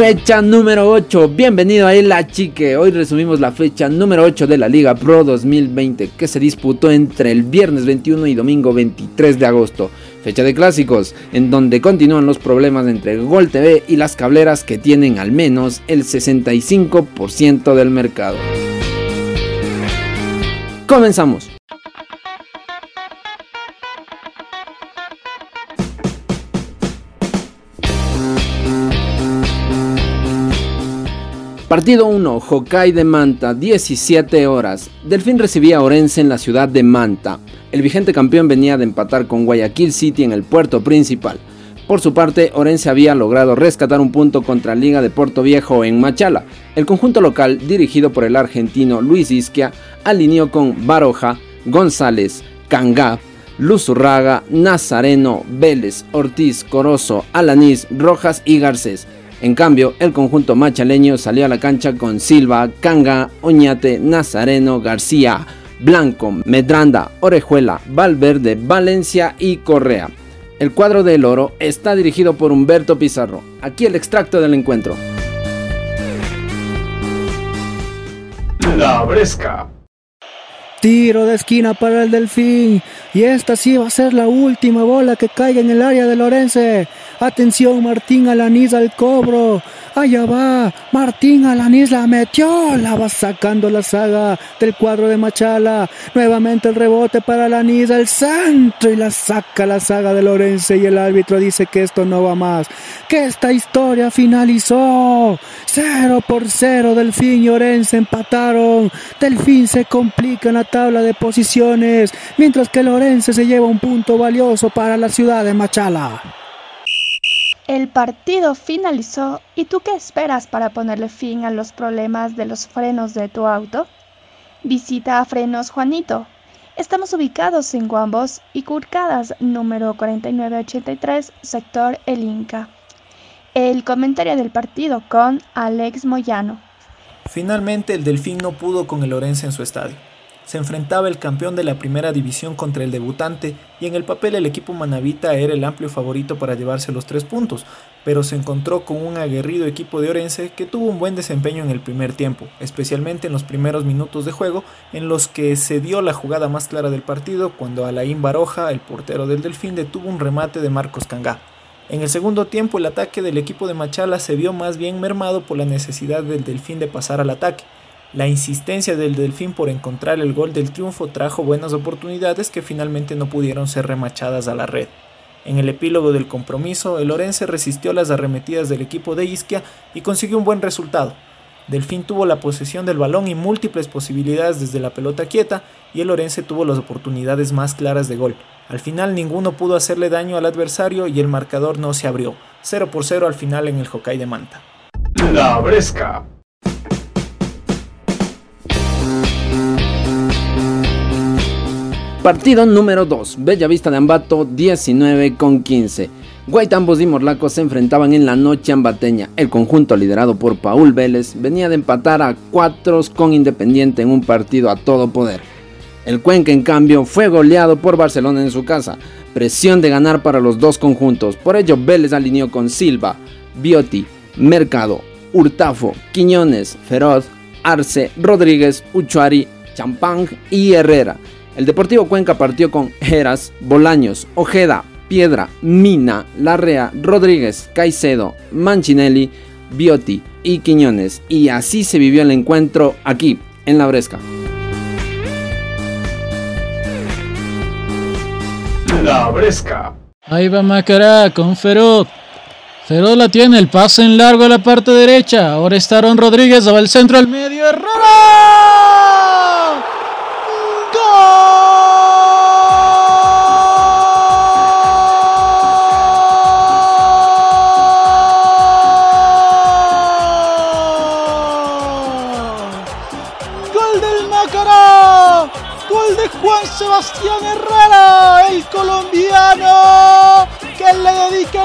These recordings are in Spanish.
Fecha número 8, bienvenido a El Chique. Hoy resumimos la fecha número 8 de la Liga Pro 2020 que se disputó entre el viernes 21 y domingo 23 de agosto. Fecha de clásicos, en donde continúan los problemas entre Gol TV y las cableras que tienen al menos el 65% del mercado. Comenzamos. Partido 1, Hokkaido de Manta, 17 horas. Delfín recibía a Orense en la ciudad de Manta. El vigente campeón venía de empatar con Guayaquil City en el puerto principal. Por su parte, Orense había logrado rescatar un punto contra Liga de Puerto Viejo en Machala. El conjunto local, dirigido por el argentino Luis Isquia, alineó con Baroja, González, Cangá, Luzurraga, Nazareno, Vélez, Ortiz, Corozo, Alanís, Rojas y Garcés. En cambio, el conjunto machaleño salió a la cancha con Silva, Canga, Oñate, Nazareno, García, Blanco, Medranda, Orejuela, Valverde, Valencia y Correa. El cuadro del oro está dirigido por Humberto Pizarro. Aquí el extracto del encuentro. La Bresca. Tiro de esquina para el Delfín. Y esta sí va a ser la última bola que caiga en el área de Lorense. Atención, Martín Alaniz al cobro. Allá va. Martín Alaniz la metió. La va sacando la saga del cuadro de Machala. Nuevamente el rebote para Alaniz al centro y la saca la saga de Lorense. Y el árbitro dice que esto no va más. Que esta historia finalizó. Cero por cero. Delfín y Orense empataron. Delfín se complica en la tabla de posiciones. Mientras que Lorense se lleva un punto valioso para la ciudad de Machala. El partido finalizó y tú qué esperas para ponerle fin a los problemas de los frenos de tu auto? Visita a Frenos Juanito. Estamos ubicados en Guambos y Curcadas número 4983, sector El Inca. El comentario del partido con Alex Moyano. Finalmente el Delfín no pudo con el Orense en su estadio se enfrentaba el campeón de la primera división contra el debutante y en el papel el equipo manavita era el amplio favorito para llevarse los tres puntos, pero se encontró con un aguerrido equipo de Orense que tuvo un buen desempeño en el primer tiempo, especialmente en los primeros minutos de juego en los que se dio la jugada más clara del partido cuando Alain Baroja, el portero del Delfín, detuvo un remate de Marcos Cangá. En el segundo tiempo el ataque del equipo de Machala se vio más bien mermado por la necesidad del Delfín de pasar al ataque. La insistencia del Delfín por encontrar el gol del triunfo trajo buenas oportunidades que finalmente no pudieron ser remachadas a la red. En el epílogo del compromiso, el Orense resistió las arremetidas del equipo de Isquia y consiguió un buen resultado. Delfín tuvo la posesión del balón y múltiples posibilidades desde la pelota quieta y el Orense tuvo las oportunidades más claras de gol. Al final ninguno pudo hacerle daño al adversario y el marcador no se abrió. 0 por 0 al final en el Hokkaido de Manta. La Bresca. Partido número 2, Bellavista de Ambato 19 con 15. Guaitambos y Morlacos se enfrentaban en la noche ambateña. El conjunto liderado por Paul Vélez venía de empatar a cuatro con Independiente en un partido a todo poder. El Cuenca en cambio fue goleado por Barcelona en su casa. Presión de ganar para los dos conjuntos. Por ello Vélez alineó con Silva, Biotti, Mercado, Hurtafo, Quiñones, Feroz, Arce, Rodríguez, Uchuari, Champang y Herrera. El Deportivo Cuenca partió con Geras, Bolaños, Ojeda, Piedra, Mina, Larrea, Rodríguez, Caicedo, Manchinelli, Biotti y Quiñones. Y así se vivió el encuentro aquí, en La Bresca. La Bresca. Ahí va Macará con Feroz. Feroz la tiene, el pase en largo a la parte derecha. Ahora está Ron Rodríguez, va al centro al medio. ¡Error!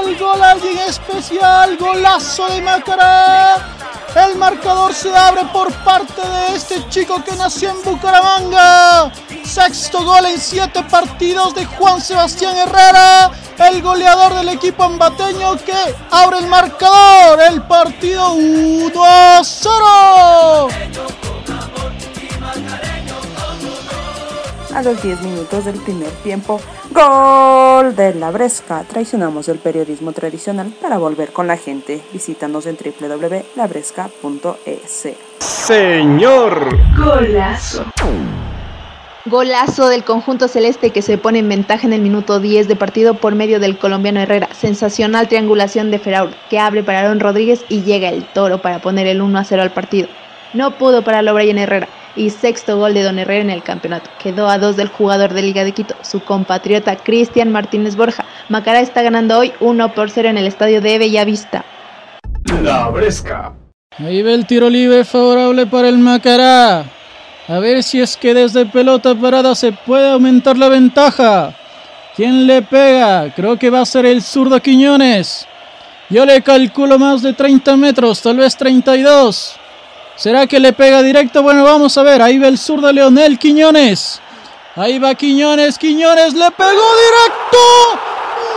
El gol alguien especial, golazo de Macará. El marcador se abre por parte de este chico que nació en Bucaramanga. Sexto gol en siete partidos de Juan Sebastián Herrera el goleador del equipo ambateño que abre el marcador. El partido 1 a 0. A los 10 minutos del primer tiempo, gol de la Bresca. Traicionamos el periodismo tradicional para volver con la gente. Visítanos en www.labresca.es. Señor. Golazo. Golazo del conjunto celeste que se pone en ventaja en el minuto 10 de partido por medio del colombiano Herrera. Sensacional triangulación de Feraur que abre para Aaron Rodríguez y llega el toro para poner el 1 a 0 al partido. No pudo pararlo Brian Herrera y sexto gol de Don Herrera en el campeonato. Quedó a dos del jugador de Liga de Quito, su compatriota Cristian Martínez Borja. Macará está ganando hoy 1 por 0 en el estadio de Bellavista. La Bresca. Ahí ve el tiro libre favorable para el Macará. A ver si es que desde pelota parada se puede aumentar la ventaja. ¿Quién le pega? Creo que va a ser el zurdo Quiñones. Yo le calculo más de 30 metros, tal vez 32. ¿Será que le pega directo? Bueno, vamos a ver. Ahí va el zurdo Leonel Quiñones. Ahí va Quiñones. Quiñones le pegó directo.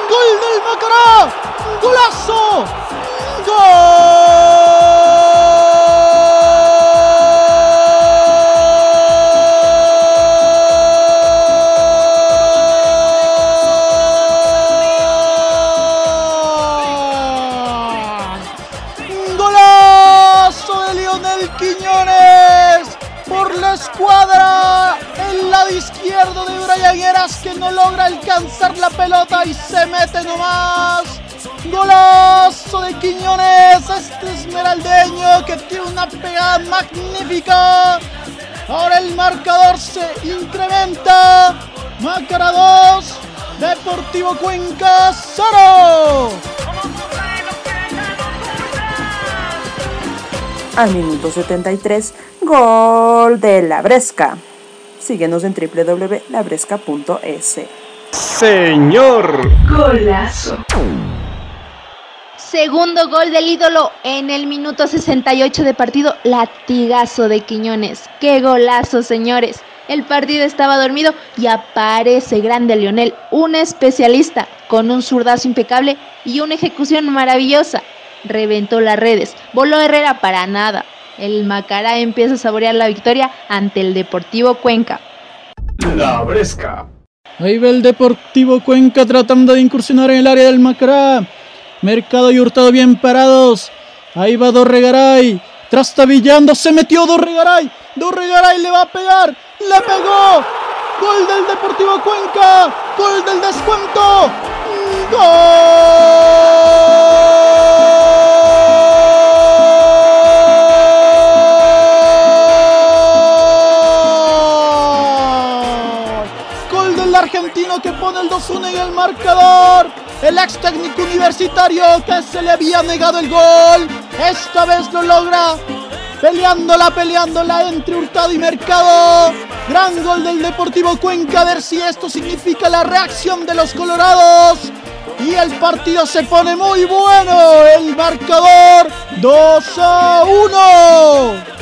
Gol del Macará. Golazo. ¡Gol! Escuadra. El lado izquierdo de Brian Heras que no logra alcanzar la pelota y se mete nomás. Golazo de Quiñones, este esmeraldeño que tiene una pegada magnífica. Ahora el marcador se incrementa. Macara 2, Deportivo Cuenca 0. Al minuto 73, gol de la Bresca. Síguenos en www.labresca.es. Señor. Golazo. Segundo gol del ídolo en el minuto 68 de partido, latigazo de Quiñones. ¡Qué golazo, señores! El partido estaba dormido y aparece grande Lionel, un especialista con un zurdazo impecable y una ejecución maravillosa. Reventó las redes, voló Herrera para nada. El Macará empieza a saborear la victoria ante el Deportivo Cuenca. La Bresca. Ahí va el Deportivo Cuenca tratando de incursionar en el área del Macará. Mercado y Hurtado bien parados. Ahí va Dorregaray. Trastabillando. Se metió Dorregaray. Dorregaray le va a pegar. Le pegó. Gol del Deportivo Cuenca. Gol del descuento. ¡Gol! Que pone el 2-1 en el marcador. El ex técnico universitario que se le había negado el gol. Esta vez lo logra. Peleándola, peleándola entre Hurtado y Mercado. Gran gol del Deportivo Cuenca. A ver si esto significa la reacción de los colorados. Y el partido se pone muy bueno. El marcador 2 a 1.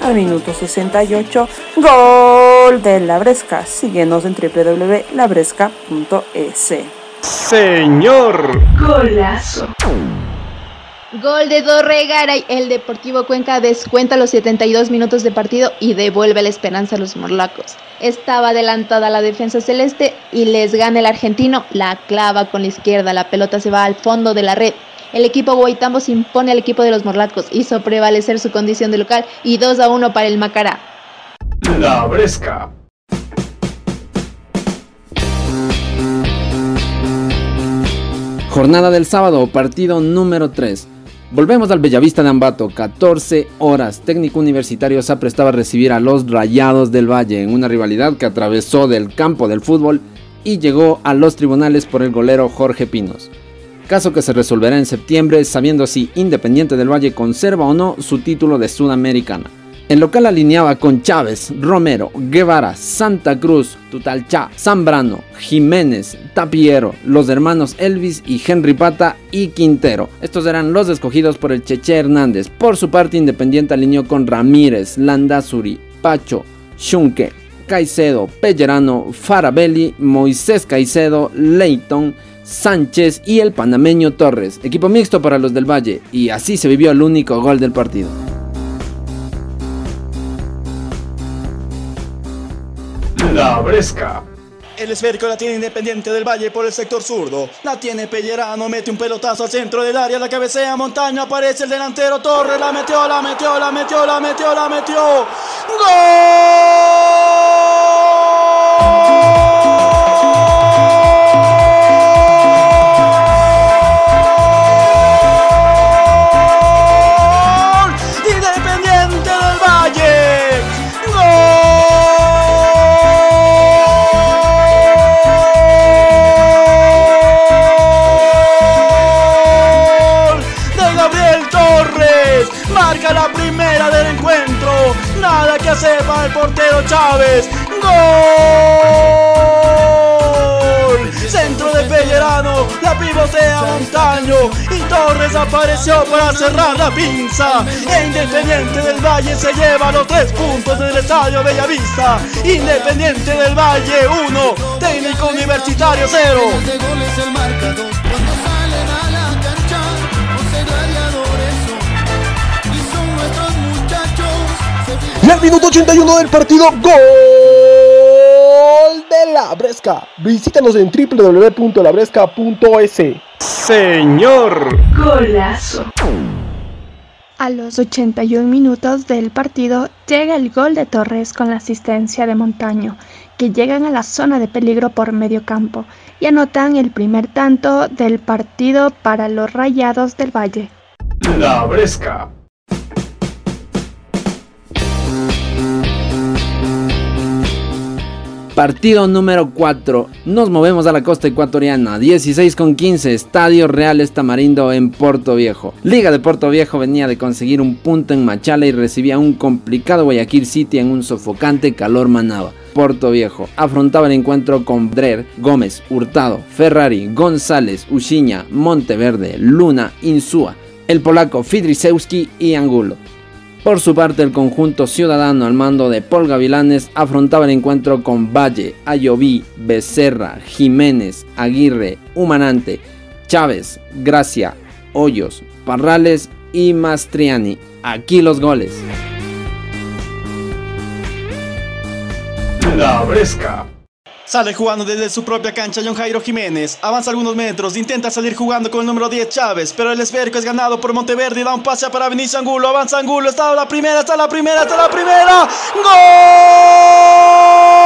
Al minuto 68, gol de la Bresca. Síguenos en www.labresca.es. Señor. Golazo. Gol de Dorregaray. El Deportivo Cuenca descuenta los 72 minutos de partido y devuelve la esperanza a los morlacos. Estaba adelantada la defensa celeste y les gana el argentino. La clava con la izquierda. La pelota se va al fondo de la red. El equipo Guaitambo se impone al equipo de los morlacos. Hizo prevalecer su condición de local y 2 a 1 para el Macará. La Bresca. Jornada del sábado, partido número 3. Volvemos al Bellavista de Ambato, 14 horas. Técnico Universitario se prestaba a recibir a los Rayados del Valle en una rivalidad que atravesó del campo del fútbol y llegó a los tribunales por el golero Jorge Pinos. Caso que se resolverá en septiembre, sabiendo si Independiente del Valle conserva o no su título de Sudamericana. El local alineaba con Chávez, Romero, Guevara, Santa Cruz, Tutalchá, Zambrano, Jiménez, Tapiero, los hermanos Elvis y Henry Pata y Quintero. Estos eran los escogidos por el Cheche Hernández. Por su parte, Independiente alineó con Ramírez, Landazuri, Pacho, Shunke, Caicedo, Pellerano, Farabelli, Moisés Caicedo, Leighton, Sánchez y el panameño Torres, equipo mixto para los del Valle, y así se vivió el único gol del partido. La Bresca. El esférico la tiene Independiente del Valle por el sector zurdo. La tiene Pellerano, mete un pelotazo al centro del área, la cabecea Montaño, aparece el delantero Torres, la metió, la metió, la metió, la metió, la metió. ¡Gol! Para el portero Chávez. ¡Gol! Centro de Pellerano. La pivotea Montaño. Y Torres apareció para cerrar la pinza. E Independiente del Valle se lleva los tres puntos del Estadio Bellavista. Independiente del Valle 1. Técnico Universitario 0. Y al minuto 81 del partido, gol de la Bresca. Visítanos en www.labresca.es. Señor. Golazo. A los 81 minutos del partido llega el gol de Torres con la asistencia de Montaño, que llegan a la zona de peligro por medio campo y anotan el primer tanto del partido para los Rayados del Valle. La Bresca. Partido número 4. Nos movemos a la costa ecuatoriana. 16 con 15. Estadio Real Estamarindo en Puerto Viejo. Liga de Puerto Viejo venía de conseguir un punto en Machala y recibía un complicado Guayaquil City en un sofocante calor manaba. Puerto Viejo afrontaba el encuentro con Drer, Gómez, Hurtado, Ferrari, González, Uchiña, Monteverde, Luna, Insúa, el polaco Fidrisewski y Angulo. Por su parte, el conjunto ciudadano al mando de Paul Gavilanes afrontaba el encuentro con Valle, Ayoví, Becerra, Jiménez, Aguirre, Humanante, Chávez, Gracia, Hoyos, Parrales y Mastriani. Aquí los goles. La Bresca. Sale jugando desde su propia cancha John Jairo Jiménez. Avanza algunos metros, intenta salir jugando con el número 10 Chávez, pero el esférico es ganado por Monteverde y da un pase para Vinicio Angulo. Avanza Angulo, está la primera, está la primera, está la primera. ¡Gol!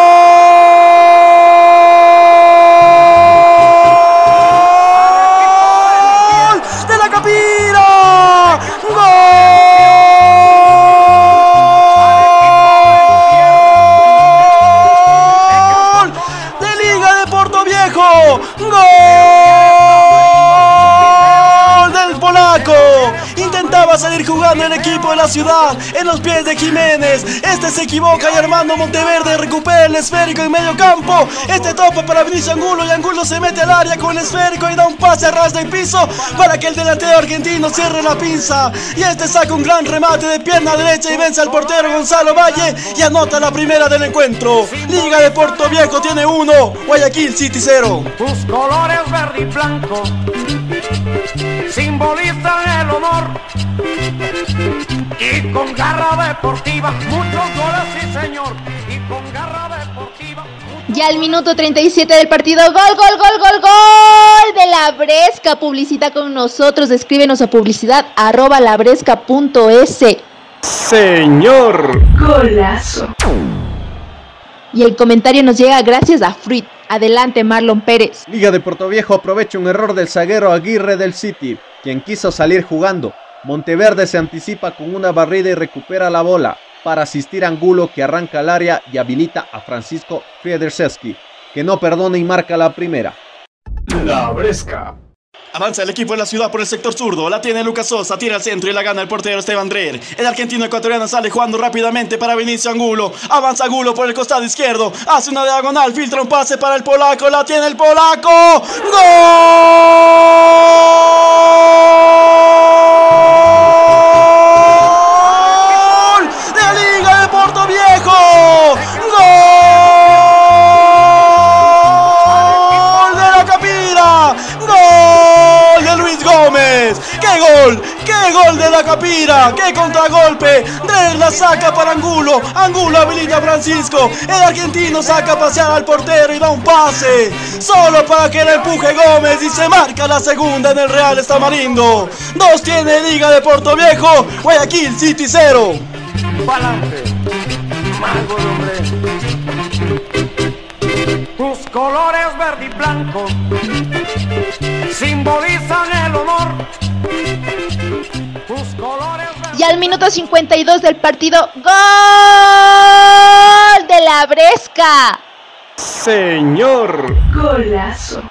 Intentaba salir jugando el equipo de la ciudad en los pies de Jiménez. Este se equivoca y Armando Monteverde recupera el esférico en medio campo. Este topa para Vinicio Angulo y Angulo se mete al área con el esférico y da un pase a ras del piso para que el delantero argentino cierre la pinza. Y este saca un gran remate de pierna derecha y vence al portero Gonzalo Valle y anota la primera del encuentro. Liga de Puerto Viejo tiene uno, Guayaquil City cero. Tus colores verde y blanco simbolizan el honor. Y con garra deportiva, muchos goles, sí señor. Y con garra deportiva. Ya al minuto 37 del partido, gol, gol, gol, gol, gol de la Bresca. Publicita con nosotros, escríbenos a publicidad arroba labresca.es. Señor. Golazo. Y el comentario nos llega gracias a Fruit. Adelante, Marlon Pérez. Liga de Puerto Viejo aprovecha un error del zaguero Aguirre del City, quien quiso salir jugando. Monteverde se anticipa con una barrida y recupera la bola para asistir a Angulo que arranca al área y habilita a Francisco Federseski, que no perdona y marca la primera. La Bresca. Avanza el equipo de la ciudad por el sector zurdo. La tiene Lucas Sosa, tira al centro y la gana el portero Esteban Drer. El argentino ecuatoriano sale jugando rápidamente para Vinicio Angulo. Avanza Angulo por el costado izquierdo. Hace una diagonal, filtra un pase para el polaco. La tiene el polaco. ¡Gol! Gol de la Capira. ¡Qué contragolpe! Drer la saca para Angulo. Angulo habilita a Francisco. El argentino saca a pasear al portero y da un pase. Solo para que le empuje Gómez y se marca la segunda en el Real Estamarindo. Dos tiene Liga de Puerto Viejo. Guayaquil City 0. Pa'lante. Mango de hombre. Tus colores verde y blanco simbolizan el honor. Y al minuto 52 del partido, ¡Gol de la Bresca! Señor. Golazo.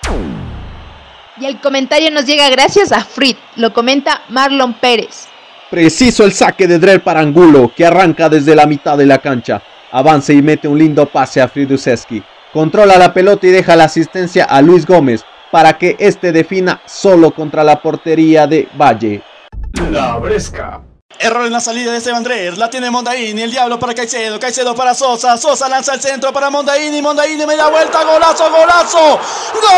Y el comentario nos llega gracias a Frit, lo comenta Marlon Pérez. Preciso el saque de Drell para Angulo, que arranca desde la mitad de la cancha. Avanza y mete un lindo pase a Friduseski. Controla la pelota y deja la asistencia a Luis Gómez para que este defina solo contra la portería de Valle. La Bresca. Error en la salida de Esteban Drer. La tiene Mondaini. El diablo para Caicedo. Caicedo para Sosa. Sosa lanza el centro para Mondaini. Mondaini media vuelta. Golazo, golazo. ¡Gol!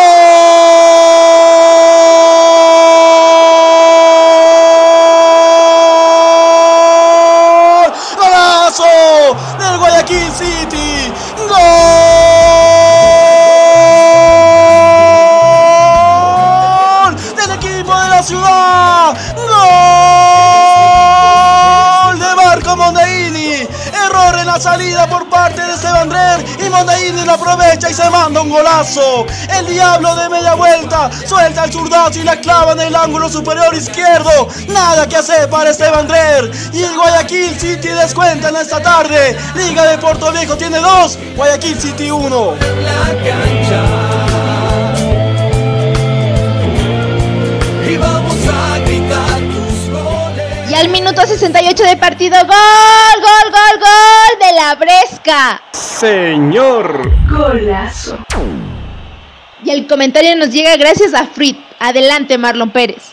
¡Golazo! Del Guayaquil City. Y se manda un golazo. El diablo de media vuelta. Suelta el zurdazo y la clava en el ángulo superior izquierdo. Nada que hacer para Esteban Drer. Y el Guayaquil City descuenta en esta tarde. Liga de Puerto Viejo tiene dos. Guayaquil City uno. Y vamos a gritar tus goles. Y al minuto 68 del partido, ¡Gol, gol, gol, gol de la Bresca! Señor. Golazo. Y el comentario nos llega gracias a Frit. Adelante, Marlon Pérez.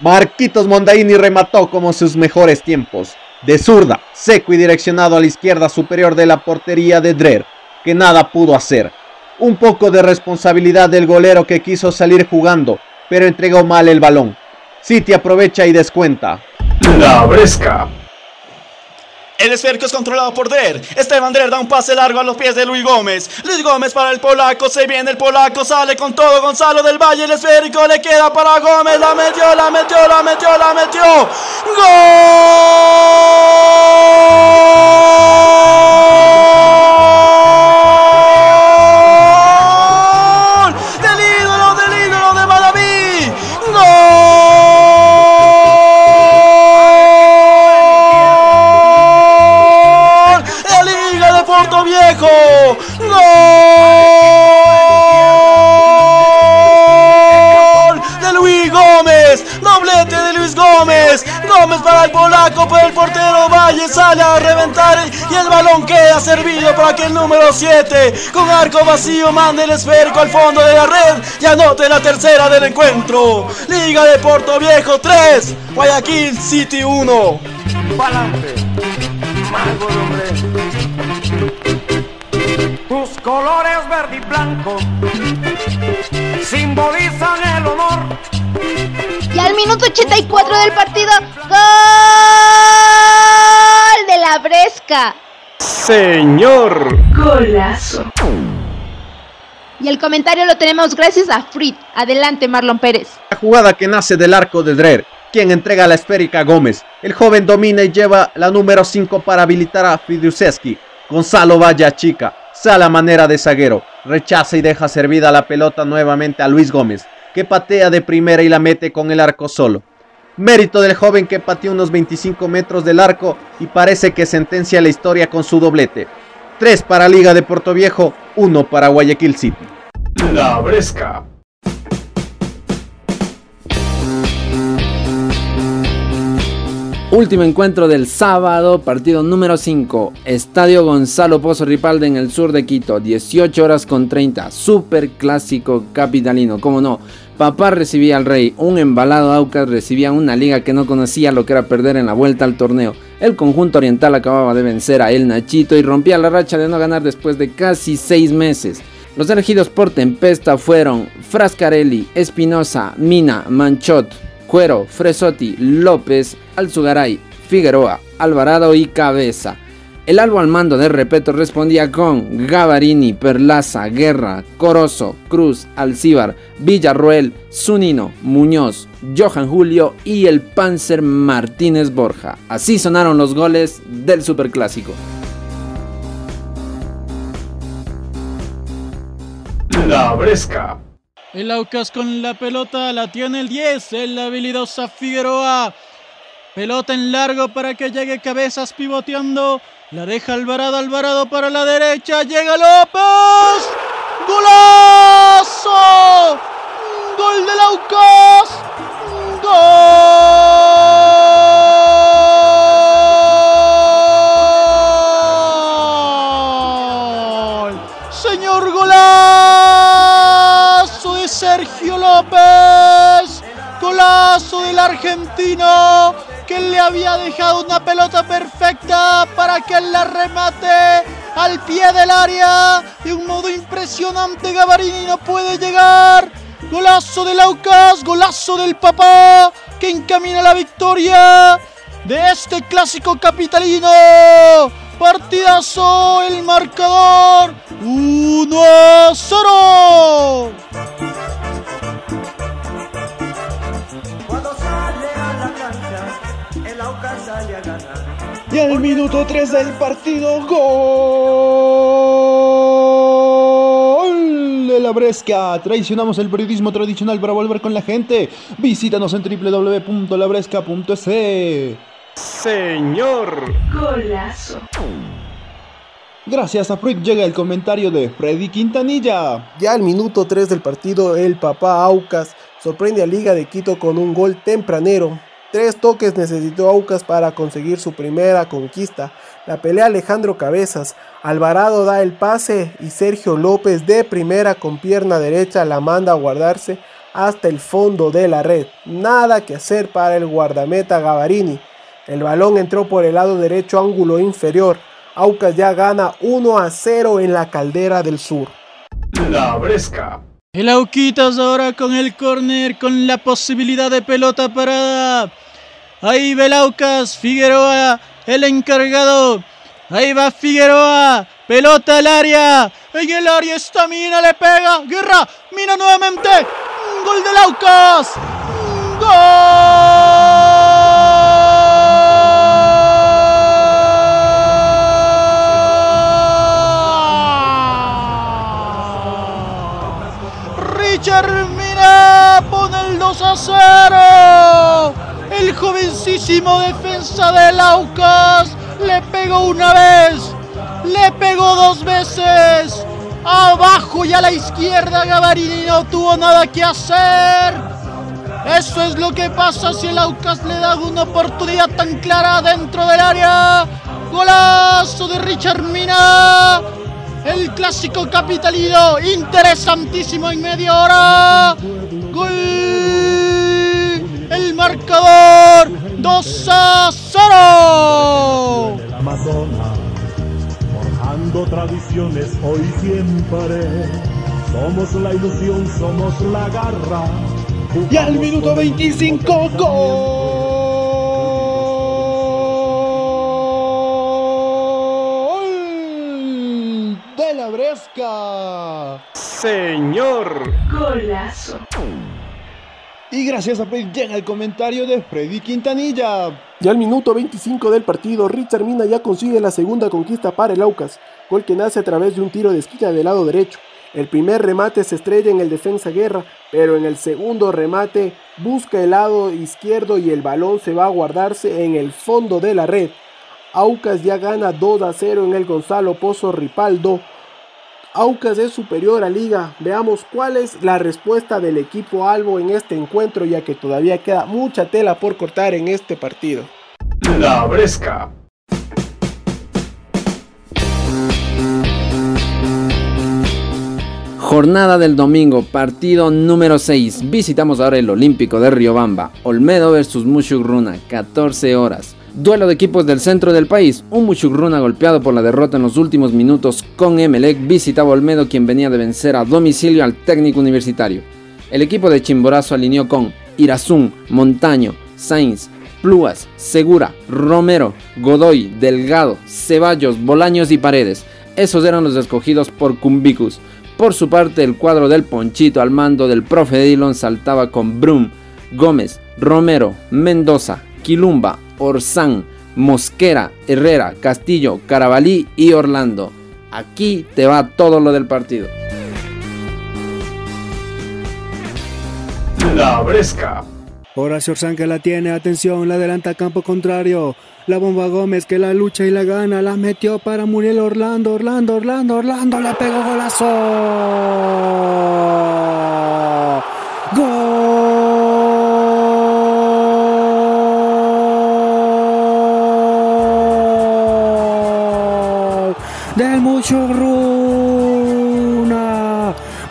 Marquitos Mondaini remató como sus mejores tiempos. De zurda, seco y direccionado a la izquierda superior de la portería de Drer, que nada pudo hacer. Un poco de responsabilidad del golero que quiso salir jugando, pero entregó mal el balón. City aprovecha y descuenta. La Bresca. El esférico es controlado por Drer. Esteban Drer da un pase largo a los pies de Luis Gómez. Luis Gómez para el polaco. Se viene el polaco. Sale con todo Gonzalo del Valle. El esférico le queda para Gómez. La metió, la metió, la metió, la metió. ¡Gol! Polaco, pero el portero Valle sale a reventar y el balón queda servido para que el número 7 con arco vacío mande el esférico al fondo de la red y anote la tercera del encuentro. Liga de Puerto Viejo 3, Guayaquil City 1. Pa'lante. Mango de hombre. Tus colores verde y blanco simbolizan el honor. Y al minuto 84 del partido, ¡Gol de la Bresca! Señor. Golazo. Y el comentario lo tenemos gracias a Frit. Adelante, Marlon Pérez. La jugada que nace del arco de Drer, quien entrega la esférica a Gómez. El joven domina y lleva la número 5 para habilitar a Fiduseski. Gonzalo Valle chica, sale a manera de zaguero, rechaza y deja servida la pelota nuevamente a Luis Gómez, que patea de primera y la mete con el arco solo. Mérito del joven que pateó unos 25 metros del arco y parece que sentencia la historia con su doblete. 3 para Liga de Puerto Viejo, 1 para Guayaquil City. La Bresca. Último encuentro del sábado, partido número 5, Estadio Gonzalo Pozo Ripalde en el sur de Quito, 18 horas con 30, super clásico capitalino, como no. Papá recibía al rey, un embalado Aucas recibía una liga que no conocía lo que era perder en la vuelta al torneo. El conjunto oriental acababa de vencer a El Nachito y rompía la racha de no ganar después de casi 6 meses. Los elegidos por Tempesta fueron Frascarelli, Espinosa, Mina, Manchot, Cuero, Fresotti, López, Alzugaray, Figueroa, Alvarado y Cabeza. El albo al mando de Repeto respondía con Gavarini, Perlaza, Guerra, Corozo, Cruz, Alcíbar, Villarroel, Zunino, Muñoz, Johan Julio y el Panzer Martínez Borja. Así sonaron los goles del Superclásico. La Bresca. El Aucas con la pelota la tiene el 10, el habilidosa Figueroa. Pelota en largo para que llegue cabezas pivoteando. La deja Alvarado, Alvarado para la derecha. Llega López. ¡Golazo! ¡Gol del Aucas! ¡Gol! Señor golazo de Sergio López. Golazo del argentino que le había dejado una pelota perfecta para que la remate al pie del área. De un modo impresionante, Gavarini no puede llegar. Golazo del Aucas, golazo del papá que encamina la victoria de este clásico capitalino. Partidazo, el marcador 1 a 0. Y al minuto 3 del partido, gol de la Bresca. Traicionamos el periodismo tradicional para volver con la gente. Visítanos en www.labresca.es. Señor. Golazo. Gracias a Fruit llega el comentario de Freddy Quintanilla. Ya al minuto 3 del partido, el papá Aucas sorprende a Liga de Quito con un gol tempranero. Tres toques necesitó Aucas para conseguir su primera conquista. La pelea Alejandro Cabezas. Alvarado da el pase y Sergio López de primera con pierna derecha la manda a guardarse hasta el fondo de la red. Nada que hacer para el guardameta Gavarini. El balón entró por el lado derecho ángulo inferior. Aucas ya gana 1 a 0 en la caldera del sur. La Bresca. El Auquitas ahora con el córner, con la posibilidad de pelota parada. Ahí Belaucas, Figueroa, el encargado. Ahí va Figueroa, pelota al área. En el área está Mina, le pega. Guerra, Mina nuevamente. Gol de Laucas. ¡Gol! Richard Mina pone el 2 a 0. El jovencísimo defensa del Aucas le pegó una vez, le pegó dos veces. Abajo y a la izquierda Gavarini no tuvo nada que hacer. Eso es lo que pasa si el Aucas le da una oportunidad tan clara dentro del área. Golazo de Richard Mina. El clásico capitalino, interesantísimo en media hora. Gol. El marcador 2 a 0. Amazonas, forjando tradiciones hoy siempre. Somos la ilusión, somos la garra. Y al minuto 25, gol Señor. Golazo. Y gracias a Play llega el comentario de Freddy Quintanilla. Ya al minuto 25 del partido, Richard Mina ya consigue la segunda conquista para el Aucas, gol que nace a través de un tiro de esquina del lado derecho. El primer remate se estrella en el defensa guerra, pero en el segundo remate busca el lado izquierdo y el balón se va a guardarse en el fondo de la red. Aucas ya gana 2 a 0 en el Gonzalo Pozo Ripaldo. Aucas es superior a Liga. Veamos cuál es la respuesta del equipo Albo en este encuentro, ya que todavía queda mucha tela por cortar en este partido. La Bresca. Jornada del domingo, partido número 6. Visitamos ahora el Olímpico de Riobamba. Olmedo versus Mushugruna, 14 horas. Duelo de equipos del centro del país. Un Mushugruna golpeado por la derrota en los últimos minutos con Emelec visitaba Olmedo quien venía de vencer a domicilio al técnico universitario. El equipo de Chimborazo alineó con Irazún, Montaño, Sainz, Plúas, Segura, Romero, Godoy, Delgado, Ceballos, Bolaños y Paredes. Esos eran los escogidos por Cumbicus. Por su parte, el cuadro del Ponchito al mando del profe Dillon saltaba con Brum, Gómez, Romero, Mendoza, Quilumba, Orsán, Mosquera, Herrera, Castillo, Carabalí y Orlando. Aquí te va todo lo del partido. La Bresca. Horacio Orsán que la tiene, atención, la adelanta a campo contrario. La bomba Gómez que la lucha y la gana, la metió para Muriel Orlando, Orlando, Orlando, Orlando, le pegó golazo. Gol Muchurruna.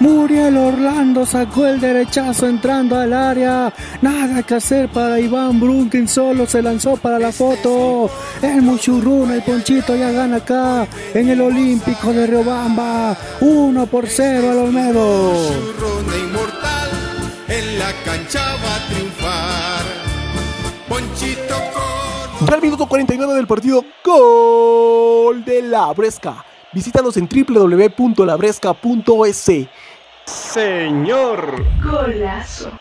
Muriel Orlando sacó el derechazo entrando al área. Nada que hacer para Iván Brunkin, solo se lanzó para la foto. El Muchurruna, el Ponchito ya gana acá en el Olímpico de Riobamba. 1 por 0 al Olmedo. Churrona inmortal, en la cancha va a triunfar. Ponchito con... Ya al minuto 49 del partido, gol de la Bresca. Visítanos en www.labresca.es. Señor. Golazo.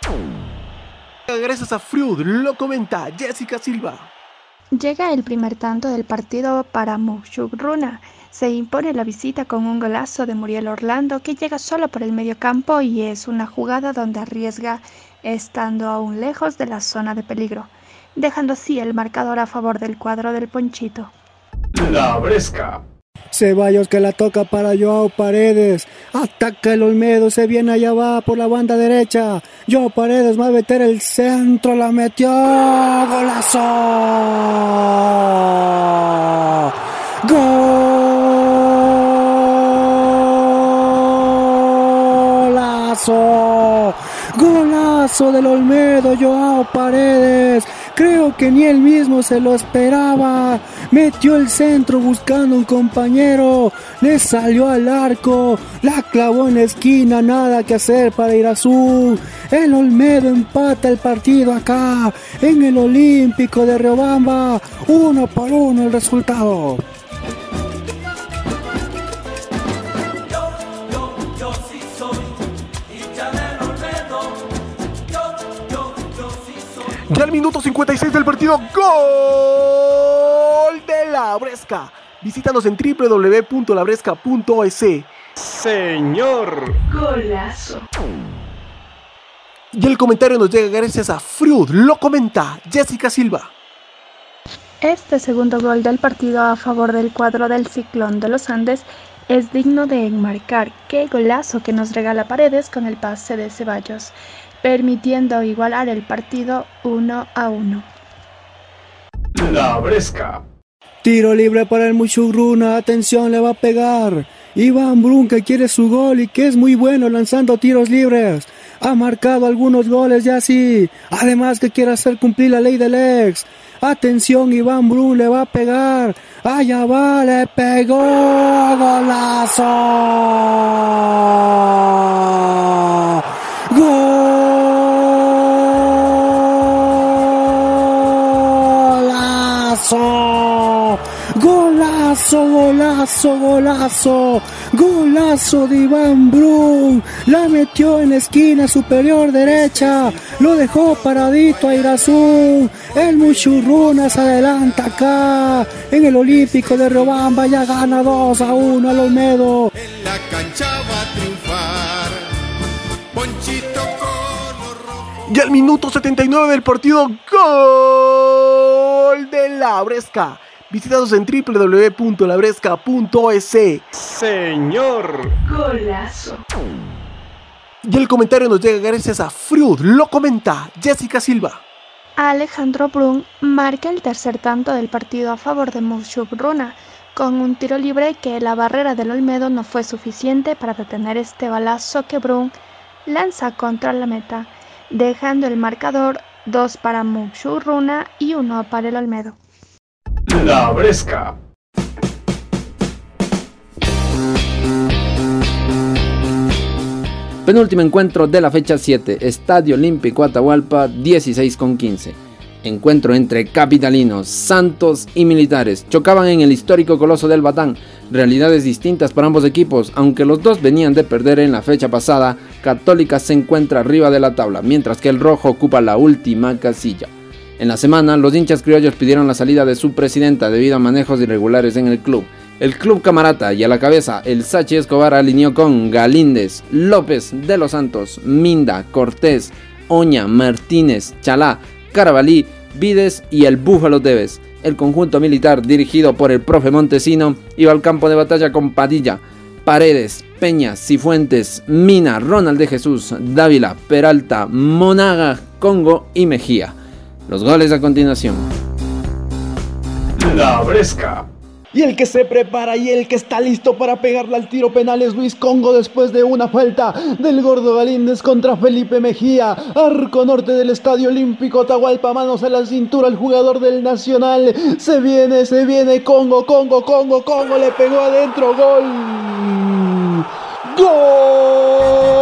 Gracias a Fruit, lo comenta Jessica Silva. Llega el primer tanto del partido para Mushuk Runa. Se impone la visita con un golazo de Muriel Orlando que llega solo por el medio campo y es una jugada donde arriesga estando aún lejos de la zona de peligro, dejando así el marcador a favor del cuadro del Ponchito. La Bresca. Ceballos que la toca para Joao Paredes. Ataca el Olmedo, se viene allá va por la banda derecha. Joao Paredes va a meter el centro, la metió. ¡Golazo! ¡Golazo! ¡Golazo del Olmedo, Joao Paredes! Creo que ni él mismo se lo esperaba. Metió el centro buscando un compañero. Le salió al arco. La clavó en la esquina. Nada que hacer para ir azul. El Olmedo empata el partido acá. En el Olímpico de Riobamba. Uno por uno el resultado. Ya al minuto 56 del partido, gol de la Bresca. Visítanos en www.labresca.es. Señor. Golazo. Y el comentario nos llega gracias a Fruit, lo comenta Jessica Silva. Este segundo gol del partido a favor del cuadro del Ciclón de los Andes es digno de enmarcar. Qué golazo que nos regala Paredes con el pase de Ceballos, permitiendo igualar el partido 1 a 1. La Bresca. Tiro libre para el Muchurruna, atención, le va a pegar. Iván Brun que quiere su gol y que es muy bueno lanzando tiros libres. Ha marcado algunos goles ya sí. Además que quiere hacer cumplir la ley del ex. Atención, Iván Brun le va a pegar. Allá va, le pegó. Golazo. Golazo. Golazo, golazo, golazo. Golazo de Iván Brun. La metió en la esquina superior derecha. Lo dejó paradito a Irazú. El Muchurruna se adelanta acá. En el Olímpico de Robamba ya gana 2 a 1 al Olmedo. En la Y al minuto 79 del partido, gol de la Bresca. Visítanos en www.labresca.es. Señor. Golazo. Y el comentario nos llega gracias a Fruit, lo comenta Jessica Silva. Alejandro Brun marca el tercer tanto del partido a favor de Mushuk Runa, con un tiro libre que la barrera del Olmedo no fue suficiente para detener este balazo que Brun lanza contra la meta, dejando el marcador 2 para Mushuk Runa y 1 para el Olmedo. La Bresca. Penúltimo encuentro de la fecha 7, Estadio Olímpico Atahualpa 16 con 15. Encuentro entre capitalinos, santos y militares. Chocaban en el histórico Coloso del Batán. Realidades distintas para ambos equipos, aunque los dos venían de perder en la fecha pasada, Católica se encuentra arriba de la tabla, mientras que el rojo ocupa la última casilla. En la semana, los hinchas criollos pidieron la salida de su presidenta debido a manejos irregulares en el club. El club camarata y a la cabeza, el Sachi Escobar alineó con Galíndez, López de los Santos, Minda, Cortés, Oña, Martínez, Chalá, Carabalí, Vides y el Búfalo Teves. El conjunto militar dirigido por el profe Montesino iba al campo de batalla con Padilla, Paredes, Peña, Cifuentes, Mina, Ronald de Jesús, Dávila, Peralta, Monaga, Congo y Mejía. Los goles a continuación. La Bresca. Y el que se prepara y el que está listo para pegarle al tiro penal es Luis Congo después de una falta del gordo Galíndez contra Felipe Mejía. Arco norte del Estadio Olímpico Tahualpa, manos a la cintura el jugador del Nacional. Se viene, se viene Congo, Congo, Congo, Congo, le pegó adentro, gol. ¡Gol!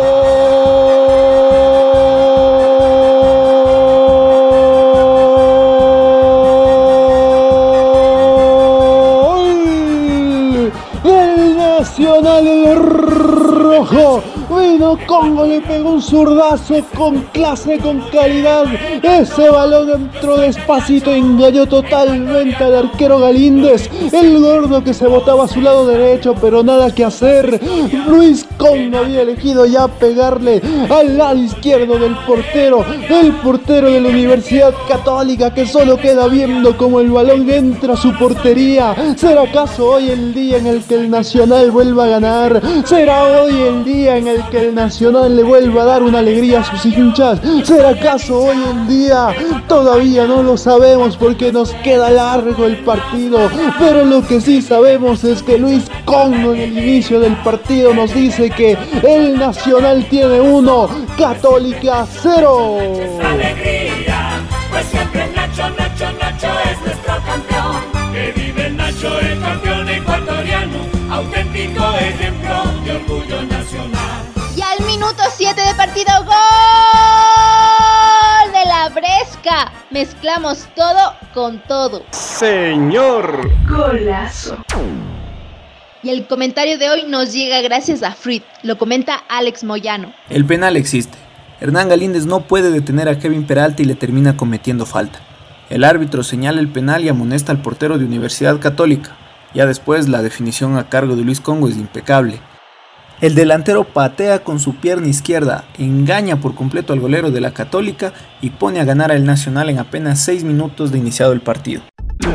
Go. Vino Congo, le pegó un zurdazo con clase, con calidad. Ese balón entró despacito, engañó totalmente al arquero Galíndez. El gordo que se botaba a su lado derecho, pero nada que hacer. Luis Congo había elegido ya pegarle al lado izquierdo del portero, del portero de la Universidad Católica que solo queda viendo como el balón entra a su portería. ¿Será acaso hoy el día en el que el Nacional vuelva a ganar? ¿Será hoy el día en el que el Nacional le vuelva a dar una alegría a sus hinchas? ¿Será acaso hoy el día? Todavía no lo sabemos porque nos queda largo el partido, pero lo que sí sabemos es que Luis Congo en el inicio del partido nos dice que el Nacional tiene uno, Católica cero. alegría, pues siempre Nacho, Nacho, Nacho es nuestro campeón. Que vive Nacho, el campeón ecuatoriano, auténtico ejemplo de orgullo 7 de partido, gol de la Bresca. Mezclamos todo con todo. Señor. Golazo. Y el comentario de hoy nos llega gracias a Frit. Lo comenta Alex Moyano. El penal existe. Hernán Galíndez no puede detener a Kevin Peralta y le termina cometiendo falta. El árbitro señala el penal y amonesta al portero de Universidad Católica. Ya después la definición a cargo de Luis Congo es impecable. El delantero patea con su pierna izquierda, engaña por completo al golero de la Católica y pone a ganar al Nacional en apenas 6 minutos de iniciado el partido.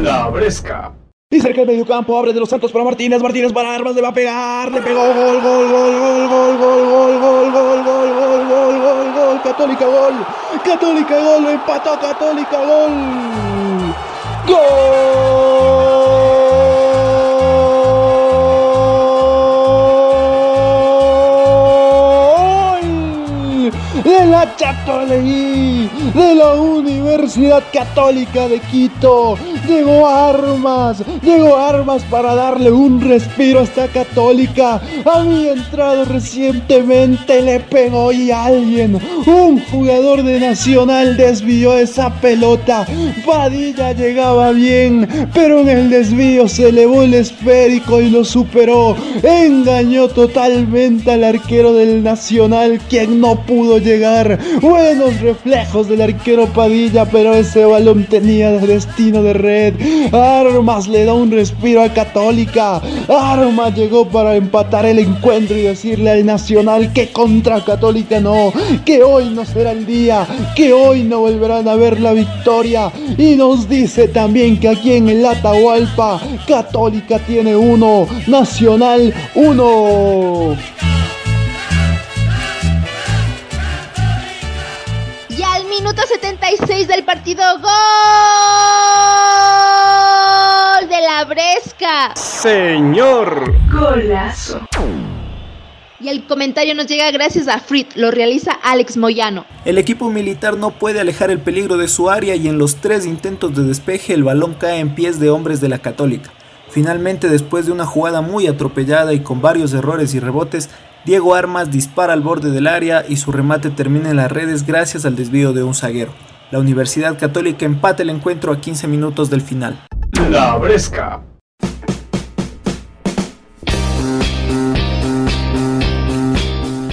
La Bresca. Y cerca del medio campo, abre de los Santos para Martínez, Martínez para Armas, le va a pegar, le pegó, gol, gol, gol, gol, gol, gol, gol, gol, gol, gol, gol, gol, gol, gol, Católica gol, Católica gol, empató Católica gol, gol de la Chatoleí, de la Universidad Católica de Quito. Llegó Armas, llegó Armas para darle un respiro a esta Católica. Había entrado recientemente, le pegó y alguien, un jugador de Nacional desvió esa pelota. Padilla llegaba bien, pero en el desvío se elevó el esférico y lo superó. Engañó totalmente al arquero del Nacional, quien no pudo llegar. Buenos reflejos del arquero Padilla, pero ese balón tenía destino de red. Armas le da un respiro a Católica. Armas llegó para empatar el encuentro y decirle al Nacional que contra Católica no, que hoy no será el día, que hoy no volverán a ver la victoria. Y nos dice también que aquí en el Atahualpa, Católica tiene uno, Nacional uno. Y al minuto 76 del partido, gol de la Bresca. Señor. Golazo. Y el comentario nos llega gracias a Frit, lo realiza Alex Moyano. El equipo militar no puede alejar el peligro de su área y en los tres intentos de despeje el balón cae en pies de hombres de la Católica. Finalmente, después de una jugada muy atropellada y con varios errores y rebotes, Diego Armas dispara al borde del área y su remate termina en las redes gracias al desvío de un zaguero. La Universidad Católica empata el encuentro a 15 minutos del final. La Bresca.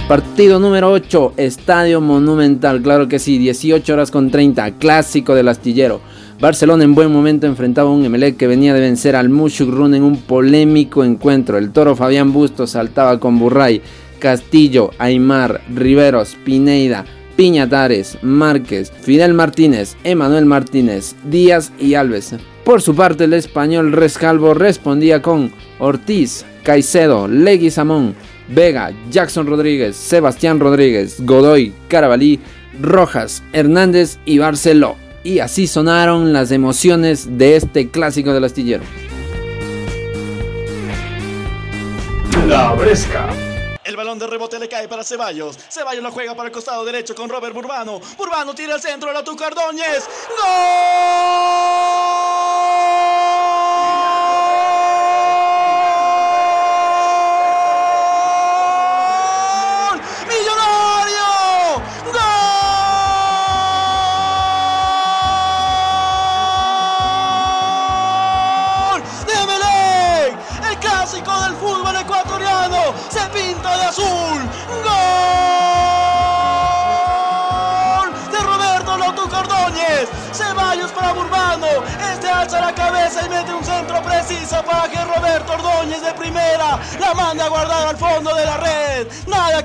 Partido número 8, Estadio Monumental, claro que sí, 18 horas con 30, clásico del astillero. Barcelona en buen momento enfrentaba a un Emelec que venía de vencer al Mushugrun en un polémico encuentro. El toro Fabián Bustos saltaba con Burray, Castillo, Aymar, Riveros, Pineida, Piñatares, Márquez, Fidel Martínez, Emanuel Martínez, Díaz y Alves. Por su parte, el español Rescalvo respondía con Ortiz, Caicedo, Leguizamón, Vega, Jackson Rodríguez, Sebastián Rodríguez, Godoy, Carabalí, Rojas, Hernández y Barceló. Y así sonaron las emociones de este clásico del astillero. La Bresca. El balón de rebote le cae para Ceballos. Ceballos lo juega para el costado derecho con Robert Burbano. Burbano tira al centro, la Tuca Ordóñez. ¡Gol!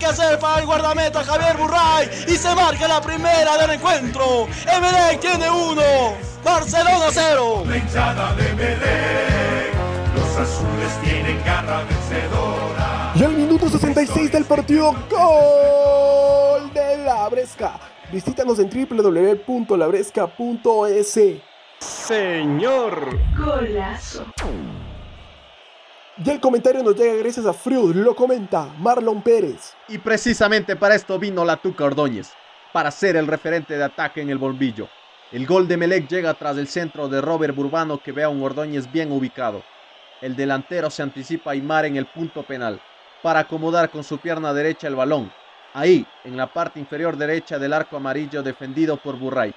Que hacer para el guardameta Javier Burray y se marca la primera del encuentro. Emelec tiene uno. Barcelona cero. La hinchada de Melec, los azules tienen garra vencedora. Y al minuto 66 del partido, gol de la Bresca. Visítanos en www.labresca.es. Señor. Golazo. Y el comentario nos llega gracias a Freud, lo comenta Marlon Pérez. Y precisamente para esto vino la Tuca Ordóñez, para ser el referente de ataque en el bombillo. El gol de Melec llega tras el centro de Robert Burbano que ve a un Ordóñez bien ubicado. El delantero se anticipa a Aymar en el punto penal para acomodar con su pierna derecha el balón. Ahí, en la parte inferior derecha del arco amarillo defendido por Burray,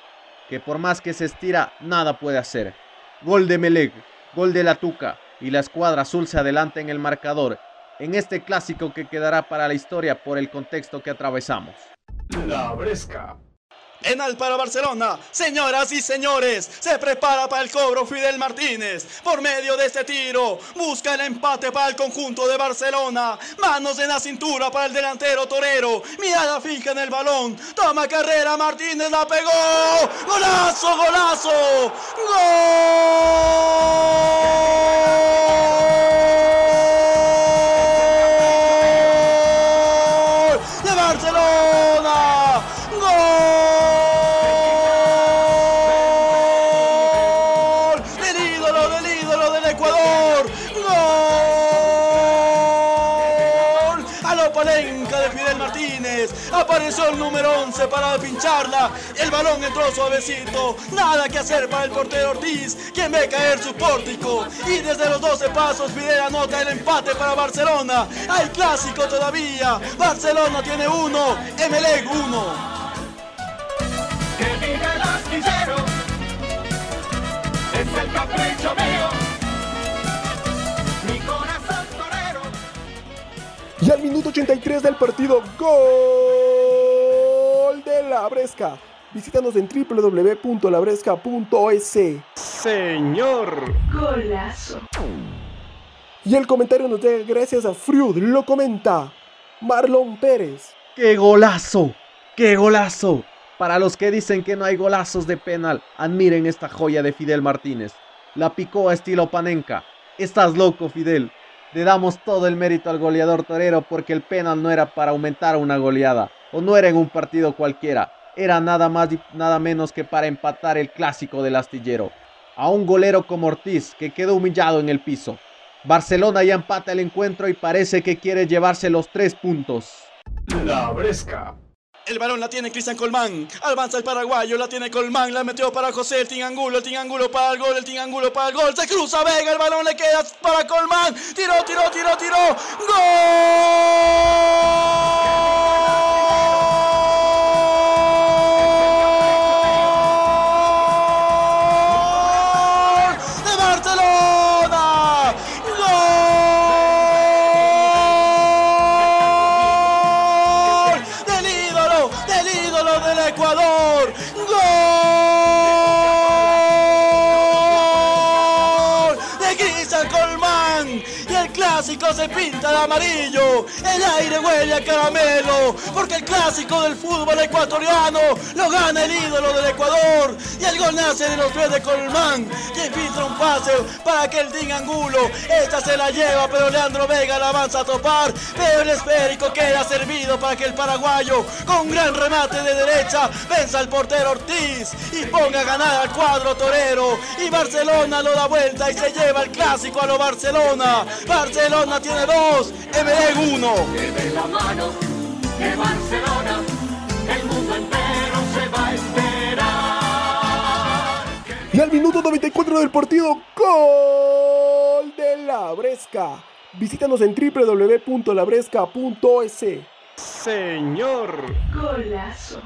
que por más que se estira, nada puede hacer. Gol de Melec, gol de la Tuca y la escuadra azul se adelanta en el marcador en este clásico que quedará para la historia por el contexto que atravesamos. La Bresca. Penal para Barcelona. Señoras y señores, se prepara para el cobro Fidel Martínez. Por medio de este tiro, busca el empate para el conjunto de Barcelona. Manos en la cintura para el delantero torero. Mirada fija en el balón. Toma carrera, Martínez la pegó. Golazo, golazo. Gol balón entró suavecito. Nada que hacer para el portero Ortiz, quien ve caer su pórtico. Y desde los 12 pasos Fidel anota el empate para Barcelona. Hay clásico todavía. Barcelona tiene uno, Emelec uno. Que vive el astillero, es el capricho mío. Mi corazón torero. Y al minuto 83 del partido, gol de la Bresca. Visítanos en www.labresca.es. Señor. Golazo. Y el comentario nos llega gracias a Freud, lo comenta Marlon Pérez. ¡Qué golazo! ¡Qué golazo! Para los que dicen que no hay golazos de penal, admiren esta joya de Fidel Martínez. La picó a estilo Panenka. Estás loco, Fidel. Le damos todo el mérito al goleador torero porque el penal no era para aumentar una goleada o no era en un partido cualquiera. Era nada más y nada menos que para empatar el clásico del astillero. A un golero como Ortiz que quedó humillado en el piso. Barcelona ya empata el encuentro y parece que quiere llevarse los tres puntos. La Bresca. El balón la tiene Cristian Colmán. Avanza el paraguayo, la tiene Colmán. La metió para José, el Tingangulo, el Tingangulo para el gol, el Tingangulo para el gol. Se cruza Vega, el balón le queda para Colmán. Tiró, tiró, tiró, tiró. ¡Gol! Del fútbol ecuatoriano lo gana el ídolo del Ecuador. Y el gol nace de los pies de Colmán. Quien filtra un pase para que el Ding Angulo. Esta se la lleva, pero Leandro Vega la avanza a topar. Pero el esférico queda servido para que el paraguayo, con gran remate de derecha, venza al portero Ortiz y ponga a ganar al cuadro torero. Y Barcelona lo da vuelta y se lleva el clásico a lo Barcelona. Barcelona tiene dos, MD uno. Que Barcelona, el mundo entero se va a esperar. Y al minuto 94 del partido, gol de la Bresca. Visítanos en www.labresca.es. Señor. Golazo.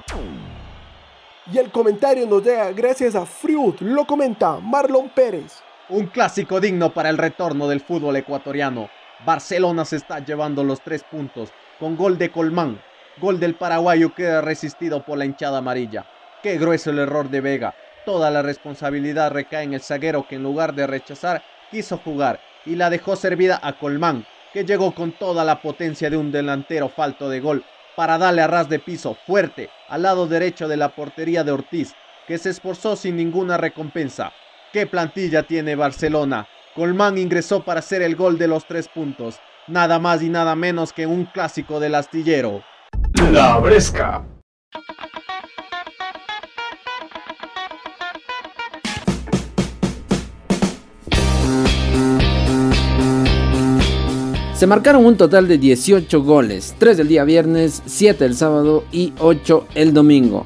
Y el comentario nos llega gracias a Fruit, lo comenta Marlon Pérez. Un clásico digno para el retorno del fútbol ecuatoriano. Barcelona se está llevando los tres puntos con gol de Colmán. Gol del paraguayo queda resistido por la hinchada amarilla. Qué grueso el error de Vega. Toda la responsabilidad recae en el zaguero que en lugar de rechazar quiso jugar y la dejó servida a Colmán, que llegó con toda la potencia de un delantero falto de gol para darle a ras de piso fuerte al lado derecho de la portería de Ortiz, que se esforzó sin ninguna recompensa. ¿Qué plantilla tiene Barcelona? Colmán ingresó para hacer el gol de los tres puntos, nada más y nada menos que un clásico del astillero. La Bresca. Se marcaron un total de 18 goles, 3 del día viernes, 7 el sábado y 8 el domingo.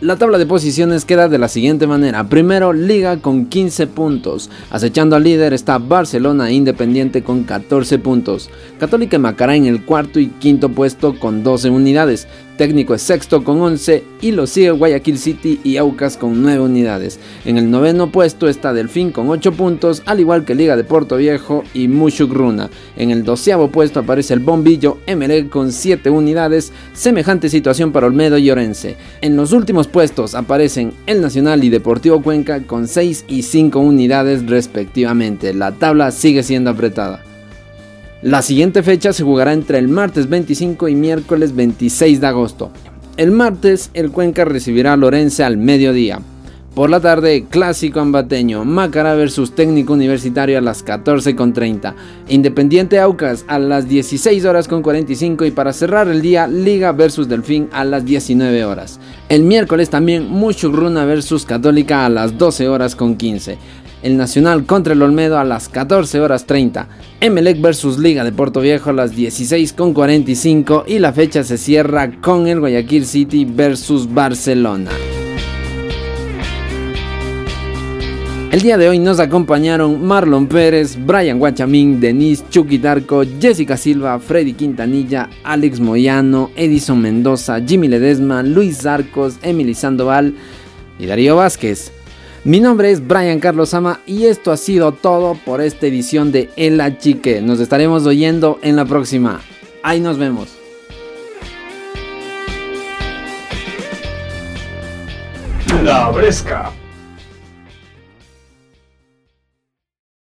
La tabla de posiciones queda de la siguiente manera. Primero, Liga con 15 puntos. Acechando al líder está Barcelona Independiente con 14 puntos. Católica Macará en el cuarto y quinto puesto con 12 unidades. Técnico es sexto con 11 y lo sigue Guayaquil City y Aucas con 9 unidades. En el noveno puesto está Delfín con 8 puntos, al igual que Liga de Puerto Viejo y Mushugruna. En el doceavo puesto aparece el Bombillo Emelec con 7 unidades, semejante situación para Olmedo y Orense. En los últimos puestos aparecen el Nacional y Deportivo Cuenca con 6 y 5 unidades respectivamente. La tabla sigue siendo apretada. La siguiente fecha se jugará entre el martes 25 y miércoles 26 de agosto. El martes el Cuenca recibirá a Lorense al mediodía. Por la tarde, clásico ambateño, Macará versus técnico universitario a las 14.30. Independiente Aucas a las 16 horas con 45 y para cerrar el día, Liga versus Delfín a las 19 horas. El miércoles también Mushugruna versus Católica a las 12 horas con 15 el Nacional contra el Olmedo a las 14 horas 30, Emelec versus Liga de Puerto Viejo a las 16 con 45 y la fecha se cierra con el Guayaquil City versus Barcelona. El día de hoy nos acompañaron Marlon Pérez, Brian Guachamín, Denise Chuquitarco, Jessica Silva, Freddy Quintanilla, Alex Moyano, Edison Mendoza, Jimmy Ledesma, Luis Arcos, Emily Sandoval y Darío Vázquez. Mi nombre es Brian Carlos Ama y esto ha sido todo por esta edición de El Chique. Nos estaremos oyendo en la próxima. Ahí nos vemos. La Bresca.